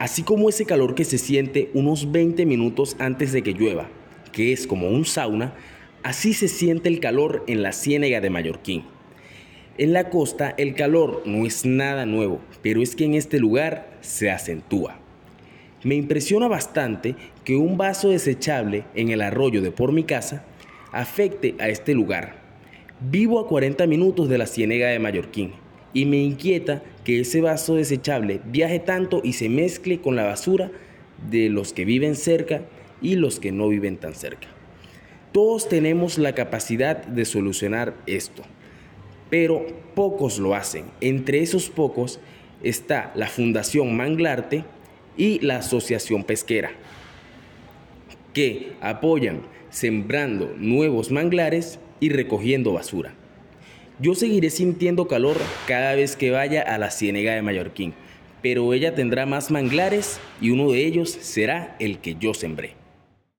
Así como ese calor que se siente unos 20 minutos antes de que llueva, que es como un sauna, así se siente el calor en la ciénega de Mallorquín. En la costa el calor no es nada nuevo, pero es que en este lugar se acentúa. Me impresiona bastante que un vaso desechable en el arroyo de por mi casa afecte a este lugar. Vivo a 40 minutos de la ciénega de Mallorquín y me inquieta que ese vaso desechable viaje tanto y se mezcle con la basura de los que viven cerca y los que no viven tan cerca. Todos tenemos la capacidad de solucionar esto, pero pocos lo hacen. Entre esos pocos está la Fundación Manglarte y la Asociación Pesquera, que apoyan sembrando nuevos manglares y recogiendo basura. Yo seguiré sintiendo calor cada vez que vaya a la Ciénega de Mallorquín, pero ella tendrá más manglares y uno de ellos será el que yo sembré.